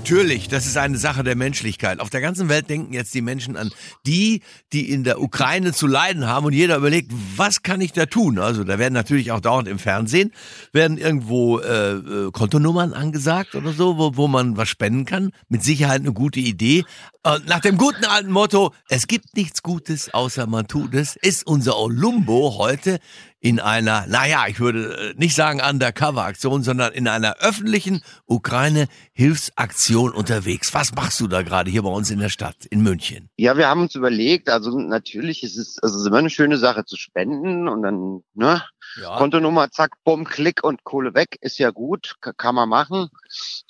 Natürlich, das ist eine Sache der Menschlichkeit. Auf der ganzen Welt denken jetzt die Menschen an die, die in der Ukraine zu leiden haben und jeder überlegt, was kann ich da tun? Also da werden natürlich auch dauernd im Fernsehen, werden irgendwo äh, äh, Kontonummern angesagt oder so, wo, wo man was spenden kann. Mit Sicherheit eine gute Idee. Äh, nach dem guten alten Motto, es gibt nichts Gutes, außer man tut es, ist unser Olumbo heute in einer, naja, ich würde äh, nicht sagen Undercover-Aktion, sondern in einer öffentlichen Ukraine-Hilfsaktion unterwegs. Was machst du da gerade hier bei uns in der Stadt, in München? Ja, wir haben uns überlegt, also natürlich ist es, also es ist immer eine schöne Sache zu spenden und dann, ne, ja. Kontonummer, zack, bumm, Klick und Kohle weg, ist ja gut, kann man machen.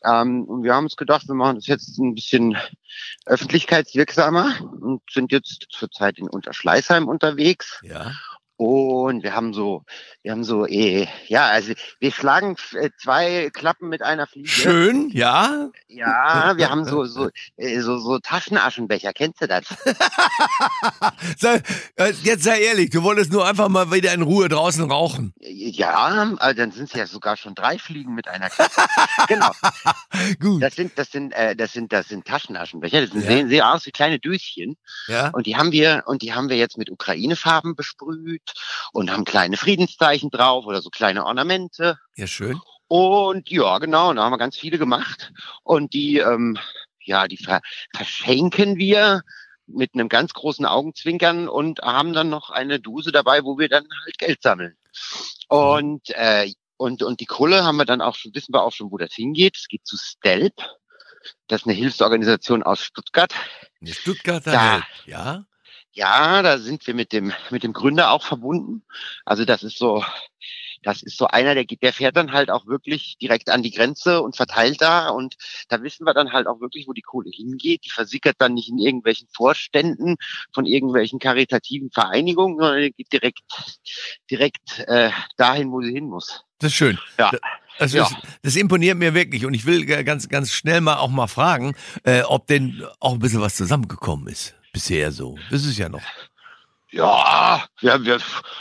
Ähm, und wir haben uns gedacht, wir machen das jetzt ein bisschen öffentlichkeitswirksamer und sind jetzt zurzeit in Unterschleißheim unterwegs. Ja. Und wir haben so, wir haben so, eh, ja, also wir schlagen äh, zwei Klappen mit einer Fliege. Schön, ja. Ja, wir haben so, so, äh, so, so Taschenaschenbecher. Kennst du das? Äh, jetzt sei ehrlich, du wolltest nur einfach mal wieder in Ruhe draußen rauchen. Ja, also dann sind es ja sogar schon drei Fliegen mit einer Klappe. genau. Gut. Das sind, das sind, äh, das sind, das sind Taschenaschenbecher. Das sind, ja. sehen, sehen aus wie kleine Döschen. Ja. Und die haben wir, und die haben wir jetzt mit Ukraine-Farben besprüht und haben kleine Friedenszeichen drauf oder so kleine Ornamente. Ja, schön. Und ja, genau, da haben wir ganz viele gemacht. Und die, ähm, ja, die ver verschenken wir mit einem ganz großen Augenzwinkern und haben dann noch eine Dose dabei, wo wir dann halt Geld sammeln. Und äh, und und die Kohle haben wir dann auch schon wissen wir auch schon, wo das hingeht. Es geht zu Stelp. Das ist eine Hilfsorganisation aus Stuttgart. Eine Stuttgarter da, Welt, ja. Ja, da sind wir mit dem, mit dem Gründer auch verbunden. Also das ist so, das ist so einer, der, der fährt dann halt auch wirklich direkt an die Grenze und verteilt da. Und da wissen wir dann halt auch wirklich, wo die Kohle hingeht. Die versickert dann nicht in irgendwelchen Vorständen von irgendwelchen karitativen Vereinigungen, sondern geht direkt, direkt äh, dahin, wo sie hin muss. Das ist schön. Ja. Das, ja. Das imponiert mir wirklich. Und ich will ganz, ganz schnell mal auch mal fragen, äh, ob denn auch ein bisschen was zusammengekommen ist bisher so. Das ist ja noch. Ja, ja, wir,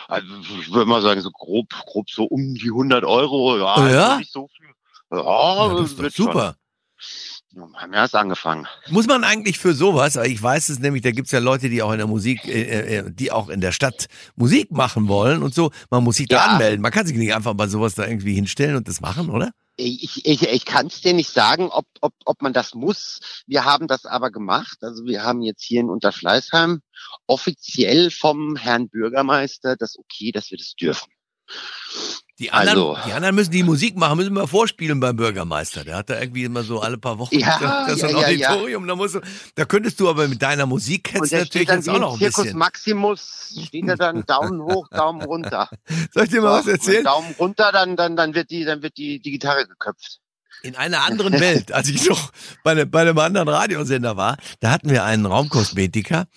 also ich würde mal sagen, so grob, grob so um die 100 Euro. Ja, oh ja? nicht so viel. Ja, ja das doch super. Schon. Wir haben erst angefangen. Muss man eigentlich für sowas, ich weiß es nämlich, da gibt's ja Leute, die auch in der Musik, äh, äh, die auch in der Stadt Musik machen wollen und so. Man muss sich da anmelden. Man kann sich nicht einfach bei sowas da irgendwie hinstellen und das machen, oder? Ich, ich, ich kann es dir nicht sagen, ob, ob, ob man das muss. Wir haben das aber gemacht. Also wir haben jetzt hier in Unterschleißheim offiziell vom Herrn Bürgermeister das okay, dass wir das dürfen. Die anderen, also, die anderen müssen die Musik machen, müssen wir vorspielen beim Bürgermeister. Der hat da irgendwie immer so alle paar Wochen ja, das, ja, Auditorium. Ja. Da, musst du, da könntest du aber mit deiner Musik kennst natürlich jetzt auch noch ein Zirkus bisschen. Maximus steht da dann Daumen hoch, Daumen runter. Soll ich dir mal was erzählen? Daumen runter, dann, dann, dann wird die, dann wird die, die Gitarre geköpft. In einer anderen Welt, als ich noch bei, ne, bei einem anderen Radiosender war, da hatten wir einen Raumkosmetiker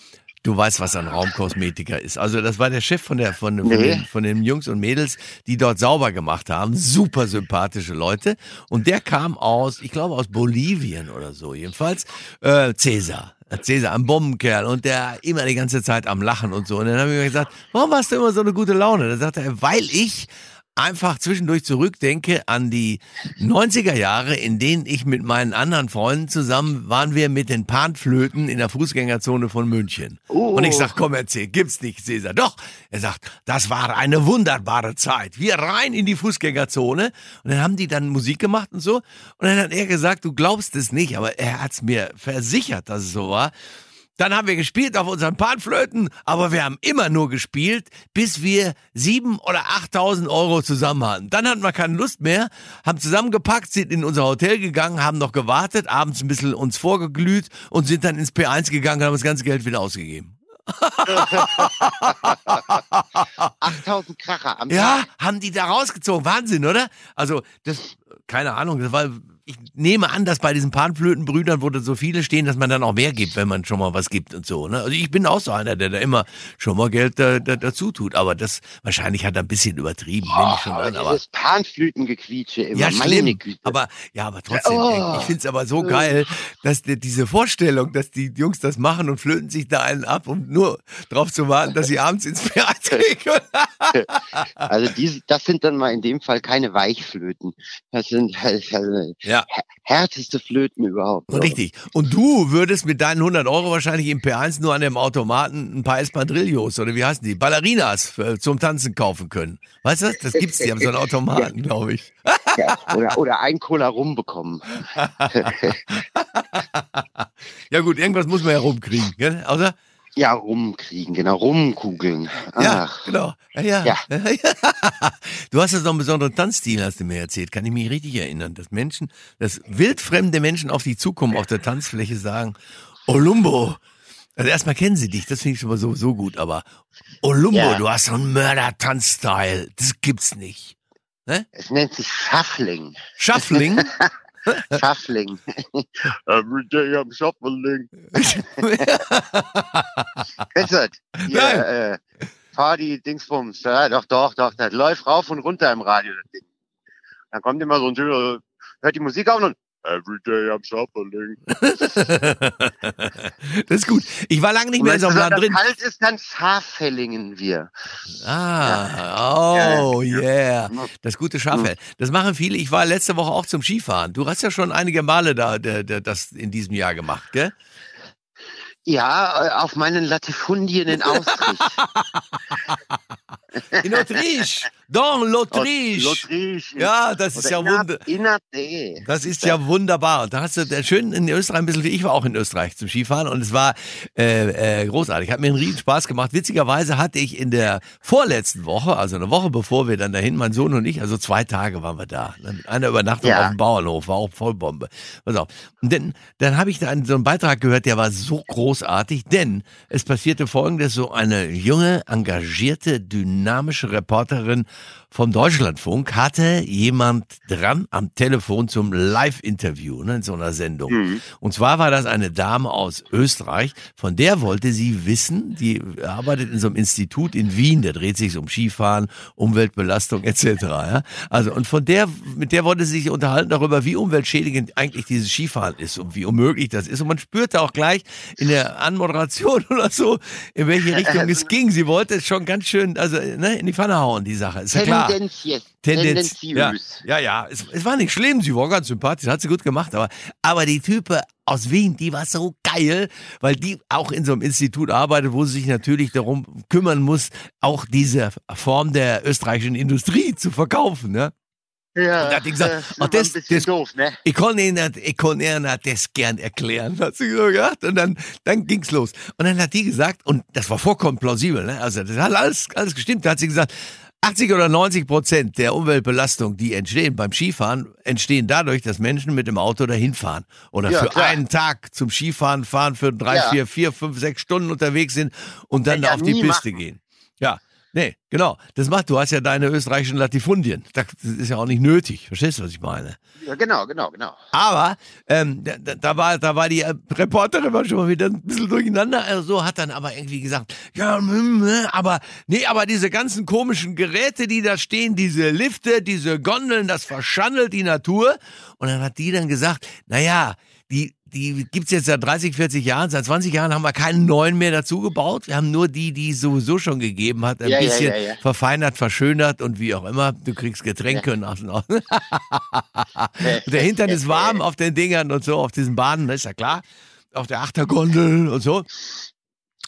Du weißt, was ein Raumkosmetiker ist. Also das war der Chef von der von, nee. von, den, von den Jungs und Mädels, die dort sauber gemacht haben. Super sympathische Leute. Und der kam aus, ich glaube aus Bolivien oder so. Jedenfalls äh, Cäsar. Cäsar, ein Bombenkerl und der immer die ganze Zeit am Lachen und so. Und dann habe ich mir gesagt, warum hast du immer so eine gute Laune? Da sagte er, weil ich einfach zwischendurch zurückdenke an die 90er Jahre, in denen ich mit meinen anderen Freunden zusammen waren wir mit den Panflöten in der Fußgängerzone von München. Oh. Und ich sag, komm erzähl, gibt's nicht, Cäsar. Doch, er sagt, das war eine wunderbare Zeit. Wir rein in die Fußgängerzone und dann haben die dann Musik gemacht und so. Und dann hat er gesagt, du glaubst es nicht, aber er hat's mir versichert, dass es so war. Dann haben wir gespielt auf unseren Panflöten, aber wir haben immer nur gespielt, bis wir sieben oder achttausend Euro zusammen hatten. Dann hatten wir keine Lust mehr, haben zusammengepackt, sind in unser Hotel gegangen, haben noch gewartet, abends ein bisschen uns vorgeglüht und sind dann ins P1 gegangen und haben das ganze Geld wieder ausgegeben. 8000 Kracher am Ja, haben die da rausgezogen. Wahnsinn, oder? Also, das, keine Ahnung, das war ich nehme an, dass bei diesen Panflötenbrüdern, wo da so viele stehen, dass man dann auch mehr gibt, wenn man schon mal was gibt und so. Ne? Also ich bin auch so einer, der da immer schon mal Geld da, da, dazu tut. Aber das wahrscheinlich hat er ein bisschen übertrieben. Oh, ich schon an, aber dieses Panflötengequietsche immer. Ja, schlimm. Aber ja, aber trotzdem. Oh, ich finde es aber so geil, dass die, diese Vorstellung, dass die Jungs das machen und flöten sich da einen ab, um nur drauf zu warten, dass sie abends ins P1 kriegen. also diese, das sind dann mal in dem Fall keine Weichflöten. Das sind also ja. Härteste Flöten überhaupt. Richtig. Und du würdest mit deinen 100 Euro wahrscheinlich im P1 nur an dem Automaten ein paar Espadrillos oder wie heißen die? Ballerinas zum Tanzen kaufen können. Weißt du das? Das gibt's, die haben so einen Automaten, ja. glaube ich. Ja, oder, oder ein Cola rumbekommen. ja gut, irgendwas muss man ja rumkriegen, gell? Außer ja, rumkriegen, genau, rumkugeln. Ach. Ja, genau. Ja, ja. ja. Du hast jetzt noch einen besonderen Tanzstil, hast du mir erzählt. Kann ich mich richtig erinnern, dass Menschen, dass wildfremde Menschen auf dich zukommen, auf der Tanzfläche sagen, Olumbo. Also erstmal kennen sie dich, das finde ich schon mal so, so gut, aber Olumbo, ja. du hast so einen Mörder-Tanzstyle. Das gibt's nicht. Ne? Es nennt sich Shuffling. Shuffling? Shuffling. Every day I'm shuffling. Kennst du das? Nein. Äh, fahr die Dingsbums. Ja, doch, doch, doch. Das läuft rauf und runter im Radio. Das Ding. Dann kommt immer so ein Typ, hört die Musik auf und Every day I'm shopping. das ist gut. Ich war lange nicht mehr in so einem Laden drin. Kalt ist, dann Schaffellingen wir. Ah, ja. oh yeah. Das gute Schafell. Das machen viele. Ich war letzte Woche auch zum Skifahren. Du hast ja schon einige Male da, das in diesem Jahr gemacht, gell? Ja, äh, auf meinen Latifundien in Austrich. in Autriche. Dans l'Autriche. L'Autriche. Ja, das ist ja wunderbar. Das ist ja wunderbar. Da hast du schön in Österreich ein bisschen wie ich war auch in Österreich zum Skifahren und es war äh, äh, großartig. Hat mir einen riesen Spaß gemacht. Witzigerweise hatte ich in der vorletzten Woche, also eine Woche bevor wir dann dahin, mein Sohn und ich, also zwei Tage waren wir da. Eine Übernachtung ja. auf dem Bauernhof, war auch Vollbombe. Pass auf. Und dann, dann habe ich da so einen Beitrag gehört, der war so großartig, denn es passierte folgendes, so eine junge, engagierte, dynamische Reporterin vom Deutschlandfunk hatte jemand dran am Telefon zum Live-Interview ne, in so einer Sendung. Mhm. Und zwar war das eine Dame aus Österreich, von der wollte sie wissen, die arbeitet in so einem Institut in Wien, der dreht sich um Skifahren, Umweltbelastung etc. Ja? Also und von der, mit der wollte sie sich unterhalten darüber, wie umweltschädigend eigentlich dieses Skifahren ist und wie unmöglich das ist. Und man spürte auch gleich in der Anmoderation oder so, in welche Richtung es ging. Sie wollte es schon ganz schön, also ne, in die Pfanne hauen, die Sache. Ist ja klar. Tendenziös. Tendenz, ja, ja, ja. Es, es, war nicht schlimm, sie war ganz sympathisch, hat sie gut gemacht, aber, aber die Type aus Wien, die war so geil, weil die auch in so einem Institut arbeitet, wo sie sich natürlich darum kümmern muss, auch diese Form der österreichischen Industrie zu verkaufen, ne? Ja, und hat die gesagt, das, oh, das, das, doof, ne? ich kann Ihnen, ich Ihnen das gern erklären, hat sie so gesagt. Und dann, dann ging's los. Und dann hat die gesagt, und das war vollkommen plausibel, ne? Also, das hat alles, alles gestimmt. Da hat sie gesagt, 80 oder 90 Prozent der Umweltbelastung, die entstehen beim Skifahren, entstehen dadurch, dass Menschen mit dem Auto dahin fahren oder ja, für klar. einen Tag zum Skifahren fahren, für drei, ja. vier, vier, fünf, sechs Stunden unterwegs sind und dann da auf die Piste machen. gehen. Ja, Nee, genau. Das macht, du hast ja deine österreichischen Latifundien. Das ist ja auch nicht nötig. Verstehst du, was ich meine? Ja, genau, genau, genau. Aber ähm, da, da, war, da war die äh, Reporterin war schon mal wieder ein bisschen durcheinander. Also hat dann aber irgendwie gesagt, ja, hm, hm, aber nee, aber diese ganzen komischen Geräte, die da stehen, diese Lifte, diese Gondeln, das verschandelt die Natur. Und dann hat die dann gesagt, naja, die, die gibt's jetzt seit 30, 40 Jahren. Seit 20 Jahren haben wir keinen neuen mehr dazu gebaut. Wir haben nur die, die es sowieso schon gegeben hat, ein ja, bisschen ja, ja, verfeinert, verschönert und wie auch immer. Du kriegst Getränke und außen. Der Hintern ist warm auf den Dingern und so, auf diesen Bahnen, das ist ja klar. Auf der Achtergondel und so.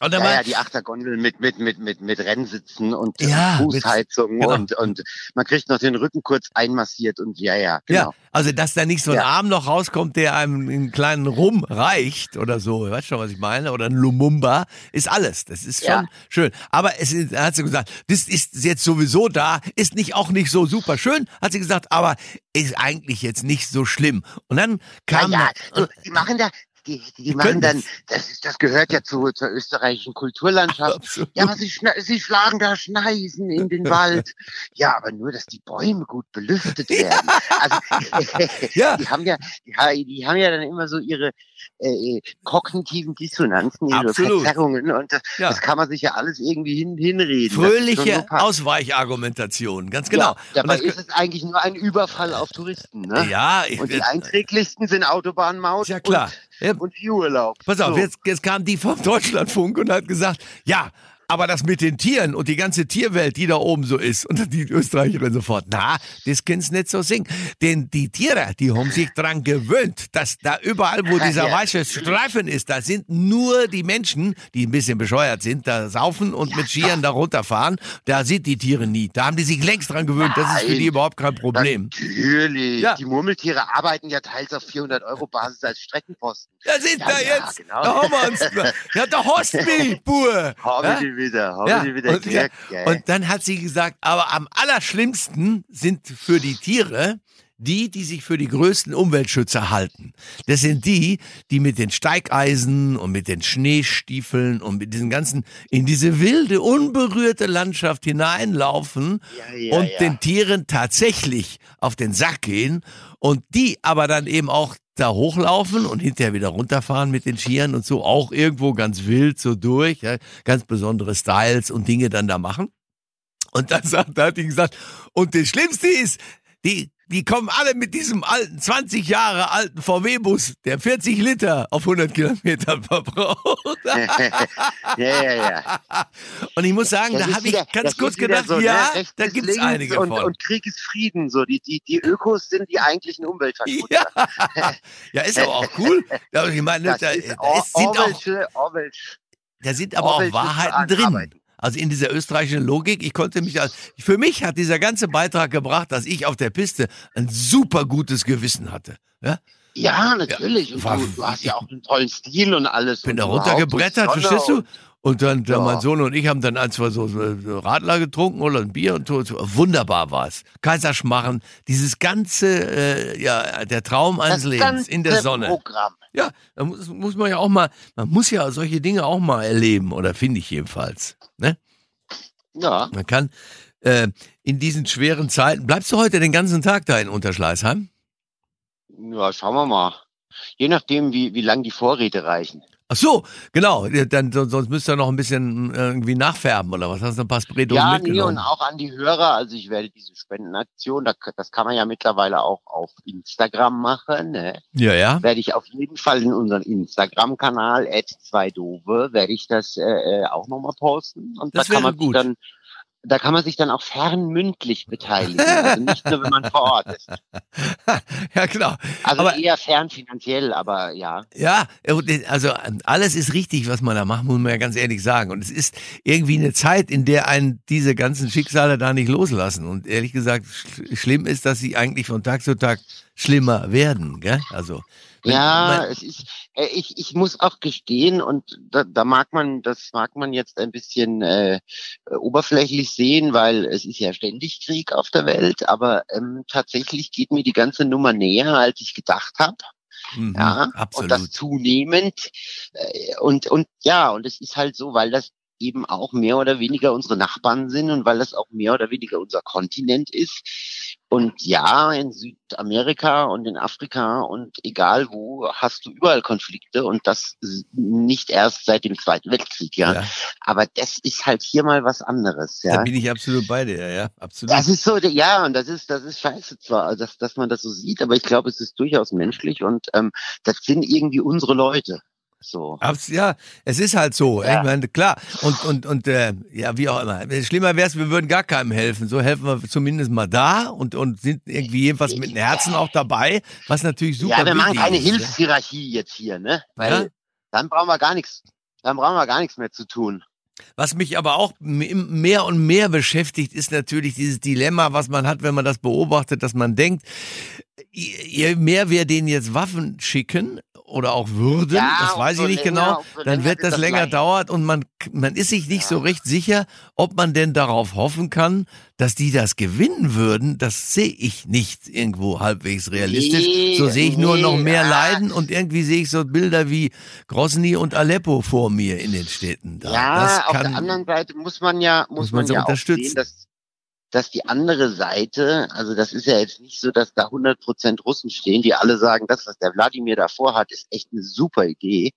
Und ja, ja, die Achtergondel mit, mit, mit, mit, mit Rennsitzen und ja, Fußheizung mit, genau. und, und man kriegt noch den Rücken kurz einmassiert und ja, ja, genau. Ja, also dass da nicht so ein ja. Arm noch rauskommt, der einem einen kleinen Rum reicht oder so, weißt du schon, was ich meine? Oder ein Lumumba, ist alles. Das ist schon schön. Aber es ist, hat sie gesagt, das ist jetzt sowieso da, ist nicht auch nicht so super schön, hat sie gesagt, aber ist eigentlich jetzt nicht so schlimm. Und dann kam. Ja, ja. die machen da, die, die machen dann, das, ist, das gehört ja zu, zur österreichischen Kulturlandschaft. Absolut. Ja, aber sie, sie schlagen da Schneisen in den Wald. Ja, aber nur, dass die Bäume gut belüftet werden. Also, ja. die haben ja, die, die haben ja dann immer so ihre äh, kognitiven Dissonanzen, ihre Absolut. Verzerrungen und das, ja. das, kann man sich ja alles irgendwie hin, hinreden. Fröhliche Ausweichargumentation, ganz genau. Ja, dabei ist es eigentlich nur ein Überfall auf Touristen. Ne? Ja, ich, und die einträglichsten sind Autobahnmaut ja klar. Und, und Skiurlaub. Pass auf, so. jetzt, jetzt kam die vom Deutschlandfunk und hat gesagt, ja, aber das mit den Tieren und die ganze Tierwelt, die da oben so ist, und die Österreicherin sofort, na, das kannst nicht so singen. Denn die Tiere, die haben sich dran gewöhnt, dass da überall, wo dieser weiße Streifen ist, da sind nur die Menschen, die ein bisschen bescheuert sind, da saufen und ja, mit Skiern da runterfahren. Da sind die Tiere nie. Da haben die sich längst dran gewöhnt. Das ist für die überhaupt kein Problem. Natürlich. Ja. Die Murmeltiere arbeiten ja teils auf 400 Euro Basis als Streckenposten. Da sind ja, da jetzt. Genau. Da haben wir uns. Ja, da hast mich, Bur. Wieder, haben ja, wieder und, ja, und dann hat sie gesagt, aber am allerschlimmsten sind für die Tiere die, die sich für die größten Umweltschützer halten. Das sind die, die mit den Steigeisen und mit den Schneestiefeln und mit diesen ganzen, in diese wilde, unberührte Landschaft hineinlaufen ja, ja, und ja. den Tieren tatsächlich auf den Sack gehen und die aber dann eben auch da hochlaufen und hinterher wieder runterfahren mit den Skiern und so auch irgendwo ganz wild so durch, ja, ganz besondere Styles und Dinge dann da machen. Und dann sagt, da hat die gesagt, und das Schlimmste ist, die die kommen alle mit diesem alten, 20 Jahre alten VW-Bus, der 40 Liter auf 100 Kilometer verbraucht. ja, ja, ja. Und ich muss sagen, das da habe ich ganz kurz gedacht, so, ja, ne? da gibt es einige und, von. Und Krieg ist Frieden, so. Die, die, die Ökos sind die eigentlichen Umweltverschmutzer. Ja. ja, ist aber auch cool. Ich meine, das da, ist da ist, sind auch, da sind aber auch Wahrheiten drin. Arbeiten. Also in dieser österreichischen Logik, ich konnte mich, für mich hat dieser ganze Beitrag gebracht, dass ich auf der Piste ein super gutes Gewissen hatte. Ja, ja natürlich. War, du, du, hast ja auch einen tollen Stil und alles. Bin da runtergebrettert, verstehst du? Und dann, ja. mein Sohn und ich haben dann ein, zwei so Radler getrunken oder ein Bier und so. Wunderbar war es. Kaiserschmarren, dieses ganze, äh, ja, der Traum eines Lebens in der Sonne. Programm. Ja, da muss, muss man ja auch mal, man muss ja solche Dinge auch mal erleben, oder finde ich jedenfalls. Ne? Ja. Man kann äh, in diesen schweren Zeiten, bleibst du heute den ganzen Tag da in Unterschleißheim? Ja, schauen wir mal. Je nachdem, wie, wie lang die Vorräte reichen. Ach so, genau. Dann, sonst müsst ihr noch ein bisschen äh, irgendwie nachfärben oder was? Hast du ein paar Spraydosen ja, mitgenommen? Ja, nee, und auch an die Hörer. Also ich werde diese Spendenaktion, das kann man ja mittlerweile auch auf Instagram machen. Ne? Ja, ja. Werde ich auf jeden Fall in unseren Instagram-Kanal, 2 dove werde ich das äh, äh auch nochmal posten. Und das da kann man gut. dann da kann man sich dann auch fernmündlich beteiligen. Also nicht nur, wenn man vor Ort ist. ja, genau. Also aber, eher fern finanziell, aber ja. Ja, also alles ist richtig, was man da macht, muss man ja ganz ehrlich sagen. Und es ist irgendwie eine Zeit, in der einen diese ganzen Schicksale da nicht loslassen. Und ehrlich gesagt, schlimm ist, dass sie eigentlich von Tag zu Tag schlimmer werden. Gell? Also ja, es ist, äh, ich, ich muss auch gestehen, und da, da mag man, das mag man jetzt ein bisschen äh, oberflächlich sehen, weil es ist ja ständig Krieg auf der Welt, aber ähm, tatsächlich geht mir die ganze Nummer näher, als ich gedacht habe. Mhm, ja, absolut. und das zunehmend. Äh, und, und ja, und es ist halt so, weil das eben auch mehr oder weniger unsere Nachbarn sind und weil das auch mehr oder weniger unser Kontinent ist. Und ja, in Südamerika und in Afrika und egal wo hast du überall Konflikte und das nicht erst seit dem Zweiten Weltkrieg, ja. ja. Aber das ist halt hier mal was anderes, ja. Da bin ich absolut bei dir, ja, absolut. Das ist so, ja, und das ist, das ist scheiße zwar, dass, dass man das so sieht, aber ich glaube, es ist durchaus menschlich und ähm, das sind irgendwie unsere Leute. So. Ja, es ist halt so. Ja. Ich meine, klar. Und, und, und äh, ja, wie auch immer. Schlimmer wäre es, wir würden gar keinem helfen. So helfen wir zumindest mal da und, und sind irgendwie jedenfalls mit dem Herzen auch dabei, was natürlich super ist. Ja, wir machen keine ist, ne? Hilfshierarchie jetzt hier, ne? Weil ja? dann brauchen wir gar nichts, dann brauchen wir gar nichts mehr zu tun. Was mich aber auch mehr und mehr beschäftigt, ist natürlich dieses Dilemma, was man hat, wenn man das beobachtet, dass man denkt, je mehr wir denen jetzt Waffen schicken, oder auch würden, Ja, das weiß ich umso nicht länger, genau, umso dann wird das das länger dauert und man, man ist sich nicht so recht sicher, ob man denn darauf hoffen kann, dass die das gewinnen würden. Das sehe ich nicht irgendwo halbwegs realistisch. Nee, so sehe ich nur nee, noch mehr ah. Leiden und irgendwie sehe ich so Bilder wie Grozny und Aleppo vor mir in den Städten. Da. Ja, das auf kann, der anderen Seite muss man ja, muss, muss man man, sie ja auch unterstützen. sehen, dass, dass die andere Seite, also das ist ja jetzt nicht so, dass da 100 Prozent Russen stehen, die alle sagen, das, was der Wladimir davor hat, ist echt eine super Idee,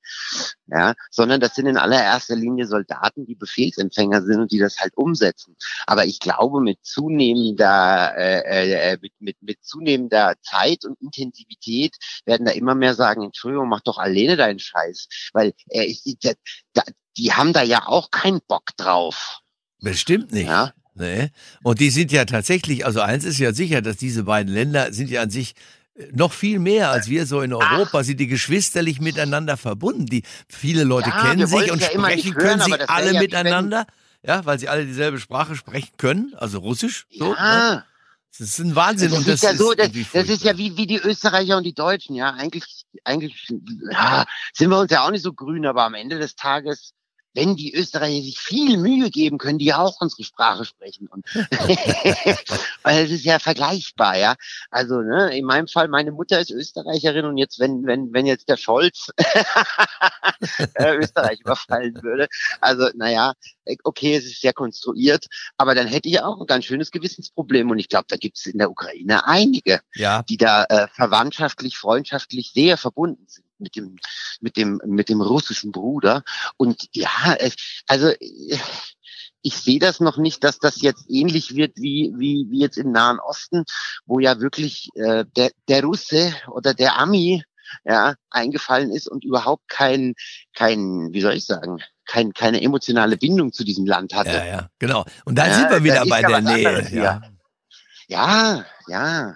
ja, sondern das sind in allererster Linie Soldaten, die Befehlsempfänger sind und die das halt umsetzen. Aber ich glaube, mit zunehmender, äh, äh, mit, mit, mit zunehmender Zeit und Intensivität werden da immer mehr sagen, Entschuldigung, mach doch alleine deinen Scheiß, weil er ist, da, da, die haben da ja auch keinen Bock drauf. Bestimmt nicht. Ja. Nee. Und die sind ja tatsächlich, also eins ist ja sicher, dass diese beiden Länder sind ja an sich äh, noch viel mehr als wir so in Europa, sind die geschwisterlich miteinander verbunden. Die viele Leute Ja, kennen sich und ja sprechen können hören, das wär alle ja miteinander, ja, weil sie alle dieselbe Sprache sprechen können, also Russisch. So, ne? Ja, Das ist ein Wahnsinn das und ist das ja so, das, das ist ja wie, wie die Österreicher und die Deutschen, ja. Eigentlich, eigentlich ja, sind wir uns ja auch nicht so grün, aber am Ende des Tages, wenn die Österreicher sich viel Mühe geben, können die ja auch unsere Sprache sprechen. Und weil es ist ja vergleichbar, ja. Also, ne, in meinem Fall, meine Mutter ist Österreicherin und jetzt, wenn, wenn, wenn jetzt der Scholz äh, Österreich überfallen würde, also, naja, okay, es ist sehr konstruiert, aber dann hätte ich auch ein ganz schönes Gewissensproblem und ich glaube, da gibt es in der Ukraine einige, Ja, die da äh, verwandtschaftlich, freundschaftlich sehr verbunden sind mit dem, mit dem, mit dem russischen Bruder. Und ja, also äh, ich sehe das noch nicht, dass das jetzt ähnlich wird wie, wie, wie jetzt im Nahen Osten, wo ja wirklich äh, der, der Russe oder der Ami ja, eingefallen ist und überhaupt kein, kein, wie soll ich sagen, kein, keine emotionale Bindung zu diesem Land hatte. ja, ja, genau. Und dann Ja, sind wir da wieder bei der Nähe. Ja. Ja, ja.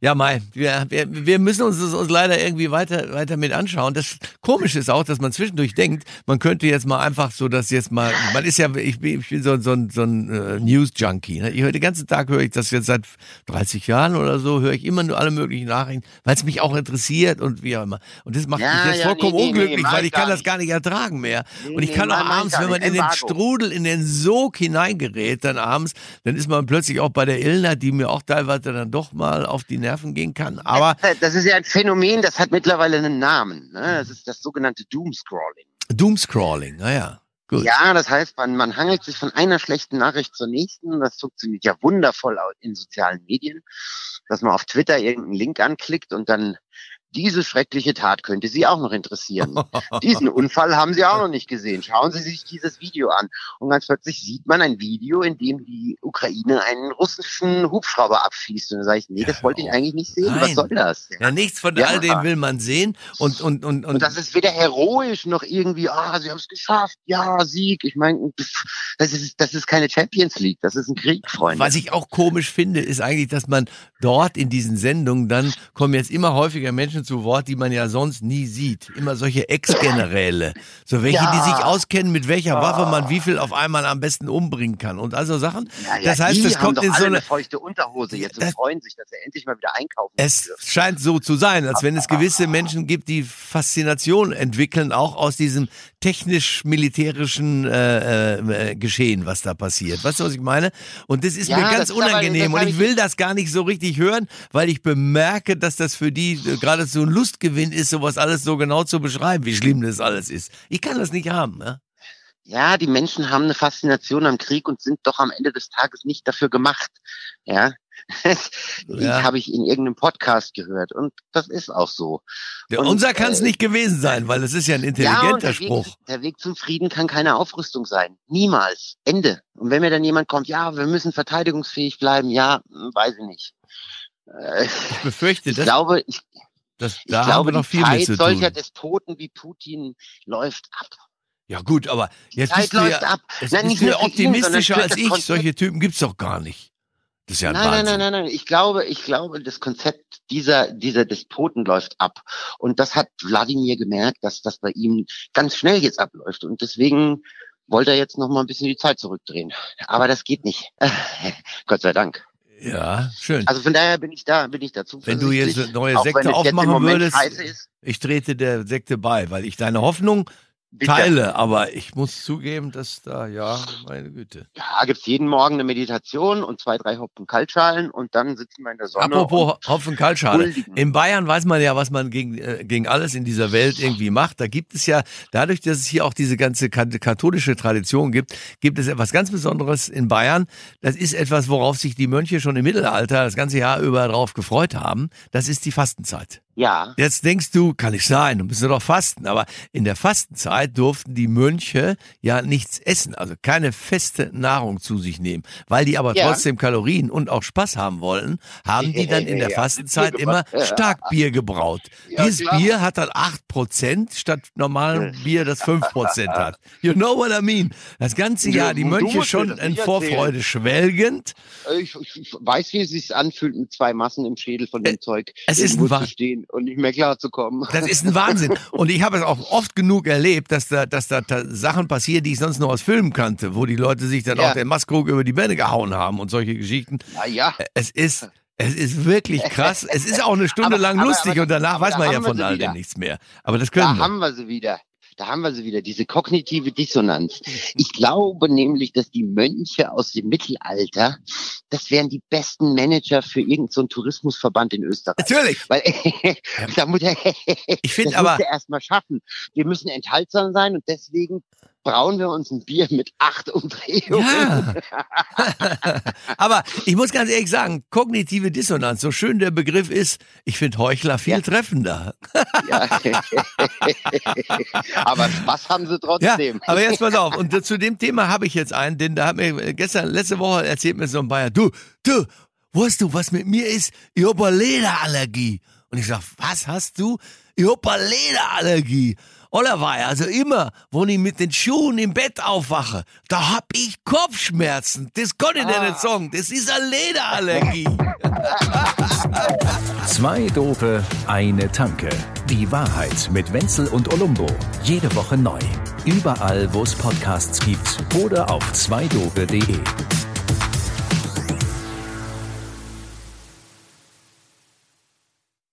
Ja, Mai, wir, wir, wir müssen uns das uns leider irgendwie weiter, weiter mit anschauen. Das Komische ist auch, dass man zwischendurch denkt, man könnte jetzt mal einfach so, dass jetzt mal, man ist ja, ich bin, ich bin so, so, ein- so ein äh, News-Junkie. Ne? Ich höre den ganzen Tag höre ich das jetzt seit 30 Jahren oder so, höre ich immer nur alle möglichen Nachrichten, weil es mich auch interessiert und wie auch immer. Und das macht Ja, mich jetzt ja, vollkommen nee, nee, nee, unglücklich, mach weil ich kann das gar nicht ertragen mehr. Nee, und ich nee, kann auch abends, wenn man in den. Strudel, in den Sog hineingerät, dann abends, dann ist man plötzlich auch bei der Illner, die mir auch teilweise dann doch mal auf die Nerven gehen kann. Aber das ist ja ein Phänomen, das hat mittlerweile einen Namen. Ne? Das ist das sogenannte Doomscrolling. Doomscrolling, naja, gut. Ja, das heißt, man, man hangelt sich von einer schlechten Nachricht zur nächsten. Das funktioniert ja wundervoll in sozialen Medien, dass man auf Twitter irgendeinen Link anklickt und dann diese schreckliche Tat könnte Sie auch noch interessieren. Diesen Unfall haben Sie auch noch nicht gesehen. Schauen Sie sich dieses Video an. Und ganz plötzlich sieht man ein Video, in dem die Ukraine einen russischen Hubschrauber abschießt. Und da sage ich, nee, das wollte ich eigentlich nicht sehen. Nein. Was soll das? Ja, nichts von Ja. all dem will man sehen. Und, und, und, und, Und das ist weder heroisch noch irgendwie, ah, sie haben es geschafft, ja, Sieg. Ich meine, das ist, das ist keine Champions League, das ist ein Krieg, Freunde. was ich auch komisch finde, ist eigentlich, dass man dort in diesen Sendungen, dann kommen jetzt immer häufiger Menschen zu Wort, die man ja sonst nie sieht. Immer solche Ex-Generäle. So welche, Ja. die sich auskennen, mit welcher Waffe man wie viel auf einmal am besten umbringen kann. Und also Sachen. Ja, ja, das heißt, haben kommt in so eine, eine feuchte Unterhose jetzt und Das- freuen sich, dass er endlich mal wieder einkaufen Es dürfen. scheint so zu sein, als wenn es gewisse Menschen gibt, die Faszination entwickeln, auch aus diesem technisch-militärischen äh, äh, Geschehen, was da passiert. Weißt du, was ich meine? Und das ist Ja, mir ganz ist aber- unangenehm das und ich- will das gar nicht so richtig hören, weil ich bemerke, dass das für die äh, gerade so ein Lustgewinn ist, sowas alles so genau zu beschreiben, wie schlimm das alles ist. Ich kann das nicht haben. Ja? Ja, die Menschen haben eine Faszination am Krieg und sind doch am Ende des Tages nicht dafür gemacht. Ja. Ja. Ich habe ich in irgendeinem Podcast gehört und das ist auch so. Der, Und, unser kann es äh, nicht gewesen sein, weil es ist ja ein Ja, intelligenter Weg, Spruch. der Weg zum Frieden kann keine Aufrüstung sein. Niemals. Ende. Und wenn mir dann jemand kommt, ja, wir müssen verteidigungsfähig bleiben, ja, hm, weiß ich nicht. Äh, Ich befürchte, Ich das, glaube, ich, das, ich da haben glaube, wir noch die viel mit Zeit zu solcher. Despoten wie Putin läuft ab. Ja gut, aber jetzt Zeit bist du läuft ja, ab. jetzt Nein, bist nicht du ja ihn, optimistischer sondern als ich. Solche Typen gibt's doch gar nicht. Das ist ja ein Nein, nein, Wahnsinn. nein, nein, nein. Ich glaube, ich glaube, das Konzept dieser, dieser Despoten läuft ab. Und das hat Wladimir gemerkt, dass das bei ihm ganz schnell jetzt abläuft. Und deswegen wollte er jetzt noch mal ein bisschen die Zeit zurückdrehen. Aber das geht nicht. Gott sei Dank. Ja, schön. Also von daher bin ich da, bin ich dazu. Wenn du jetzt eine neue Sekte aufmachen würdest, ich trete der Sekte bei, weil ich deine Hoffnung Bitte. Teile, aber ich muss zugeben, dass da, ja, meine Güte. Ja, gibt's jeden Morgen eine Meditation und zwei, drei Hopfen Kaltschalen und dann sitzen wir in der Sonne. Apropos Hopfen Kaltschale. In Bayern weiß man ja, was man gegen, äh, gegen alles in dieser Welt irgendwie macht. Da gibt es ja, dadurch, dass es hier auch diese ganze katholische Tradition gibt, gibt es etwas ganz Besonderes in Bayern. Das ist etwas, worauf sich die Mönche schon im Mittelalter das ganze Jahr über drauf gefreut haben. Das ist die Fastenzeit. Ja. Jetzt denkst du, kann ich sein, du musst doch fasten. Aber in der Fastenzeit durften die Mönche ja nichts essen, also keine feste Nahrung zu sich nehmen. Weil die aber ja. trotzdem Kalorien und auch Spaß haben wollten, haben die dann in der Fastenzeit immer Starkbier gebraut. Ja, Dieses klar. Bier hat dann acht Prozent statt normalem Bier, das fünf Prozent hat. You know what I mean? Das ganze Jahr, die Mönche schon in Vorfreude schwelgend. Ich, ich, weiß, wie es sich anfühlt mit zwei Massen im Schädel von dem äh, Zeug. Es ist ein stehen und nicht mehr klarzukommen. Das ist ein Wahnsinn. Und ich habe es auch oft genug erlebt, dass da, dass da Sachen passieren, die ich sonst nur aus Filmen kannte, wo die Leute sich dann ja. auch den Maskrug über die Beine gehauen haben und solche Geschichten. Ja, ja. Es ist, es ist wirklich krass. Es ist auch eine Stunde aber, lang lustig aber, aber, und danach weiß man ja von all dem nichts mehr. Aber das können da wir. Da haben wir sie wieder da haben wir sie wieder, diese kognitive Dissonanz. Ich glaube nämlich, dass die Mönche aus dem Mittelalter, das wären die besten Manager für irgendeinen so Tourismusverband in Österreich. Natürlich. Weil da muss er, ich finde aber erstmal schaffen. Wir müssen enthaltsam sein und deswegen brauen wir uns ein Bier mit acht Umdrehungen. Ja. Aber ich muss ganz ehrlich sagen, kognitive Dissonanz, so schön der Begriff ist, ich finde Heuchler viel ja. treffender. Ja. aber Spaß haben sie trotzdem. Aber jetzt pass auf, und zu dem Thema habe ich jetzt einen, denn da hat mir gestern, letzte Woche erzählt mir so ein Bayer, du, du, weißt du, was mit mir ist? Ich habe Lederallergie. Und ich sag, was hast du? Ich habe eine Allerweil, also immer, wo ich mit den Schuhen im Bett aufwache, da hab ich Kopfschmerzen. Das konnte ich ah. nicht sagen. Das ist eine Lederallergie. Zwei Dope, eine Tanke. Die Wahrheit mit Wenzel und Olumbo. Jede Woche neu. Überall, wo es Podcasts gibt oder auf zweidope.de.